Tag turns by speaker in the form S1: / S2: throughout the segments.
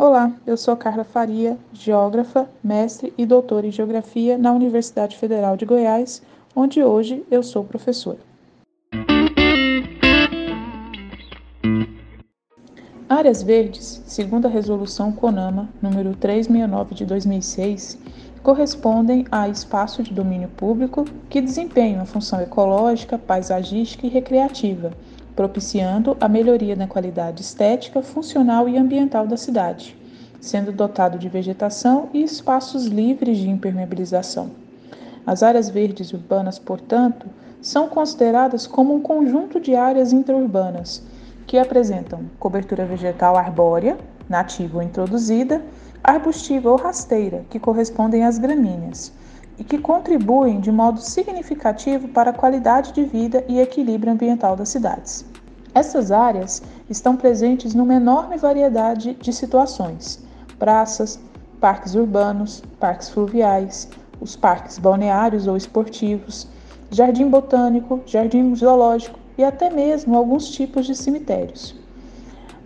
S1: Olá, eu sou Carla Faria, geógrafa, mestre e doutora em Geografia na Universidade Federal de Goiás, onde hoje eu sou professora. Áreas verdes, segundo a resolução CONAMA número 369 de 2006, correspondem a espaço de domínio público que desempenham a função ecológica, paisagística e recreativa propiciando a melhoria na qualidade estética, funcional e ambiental da cidade, sendo dotado de vegetação e espaços livres de impermeabilização. As áreas verdes urbanas, portanto, são consideradas como um conjunto de áreas interurbanas que apresentam cobertura vegetal arbórea, nativa ou introduzida, arbustiva ou rasteira, que correspondem às gramíneas, e que contribuem de modo significativo para a qualidade de vida e equilíbrio ambiental das cidades. Essas áreas estão presentes numa enorme variedade de situações: praças, parques urbanos, parques fluviais, os parques balneários ou esportivos, jardim botânico, jardim zoológico e até mesmo alguns tipos de cemitérios.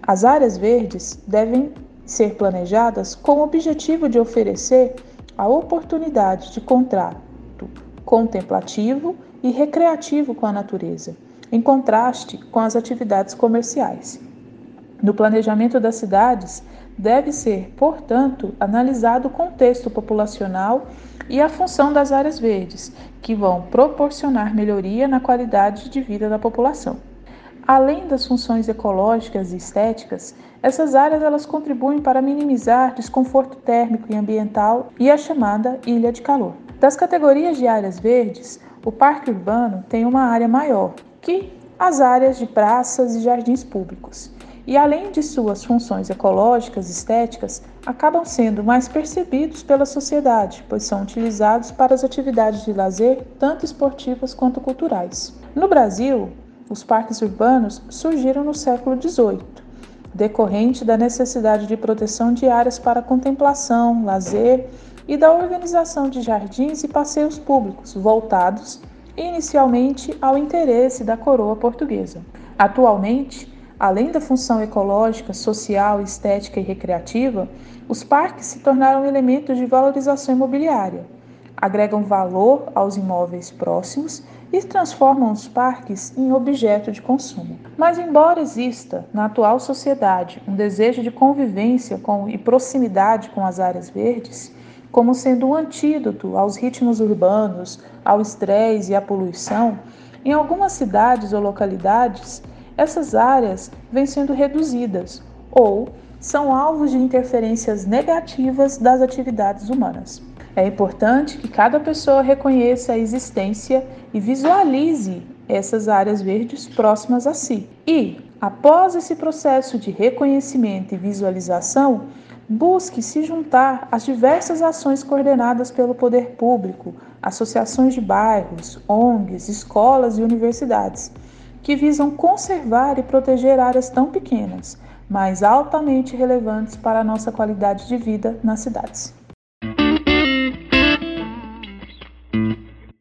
S1: As áreas verdes devem ser planejadas com o objetivo de oferecer a oportunidade de contrato contemplativo e recreativo com a natureza, em contraste com as atividades comerciais. No planejamento das cidades, deve ser, portanto, analisado o contexto populacional e a função das áreas verdes, que vão proporcionar melhoria na qualidade de vida da população. Além das funções ecológicas e estéticas, essas áreas elas contribuem para minimizar desconforto térmico e ambiental e a chamada ilha de calor. Das categorias de áreas verdes, o parque urbano tem uma área maior que as áreas de praças e jardins públicos. E além de suas funções ecológicas e estéticas, acabam sendo mais percebidos pela sociedade, pois são utilizados para as atividades de lazer, tanto esportivas quanto culturais. No Brasil, os parques urbanos surgiram no século XVIII, decorrente da necessidade de proteção de áreas para contemplação, lazer e da organização de jardins e passeios públicos voltados inicialmente ao interesse da coroa portuguesa. Atualmente, além da função ecológica, social, estética e recreativa, os parques se tornaram elementos de valorização imobiliária, agregam valor aos imóveis próximos e transformam os parques em objeto de consumo. Mas, embora exista na atual sociedade um desejo de convivência com e proximidade com as áreas verdes, como sendo um antídoto aos ritmos urbanos, ao estresse e à poluição, em algumas cidades ou localidades, essas áreas vêm sendo reduzidas ou são alvos de interferências negativas das atividades humanas. É importante que cada pessoa reconheça a existência e visualize essas áreas verdes próximas a si. E, após esse processo de reconhecimento e visualização, busque se juntar às diversas ações coordenadas pelo poder público, associações de bairros, ONGs, escolas e universidades, que visam conservar e proteger áreas tão pequenas, mas altamente relevantes para a nossa qualidade de vida nas cidades.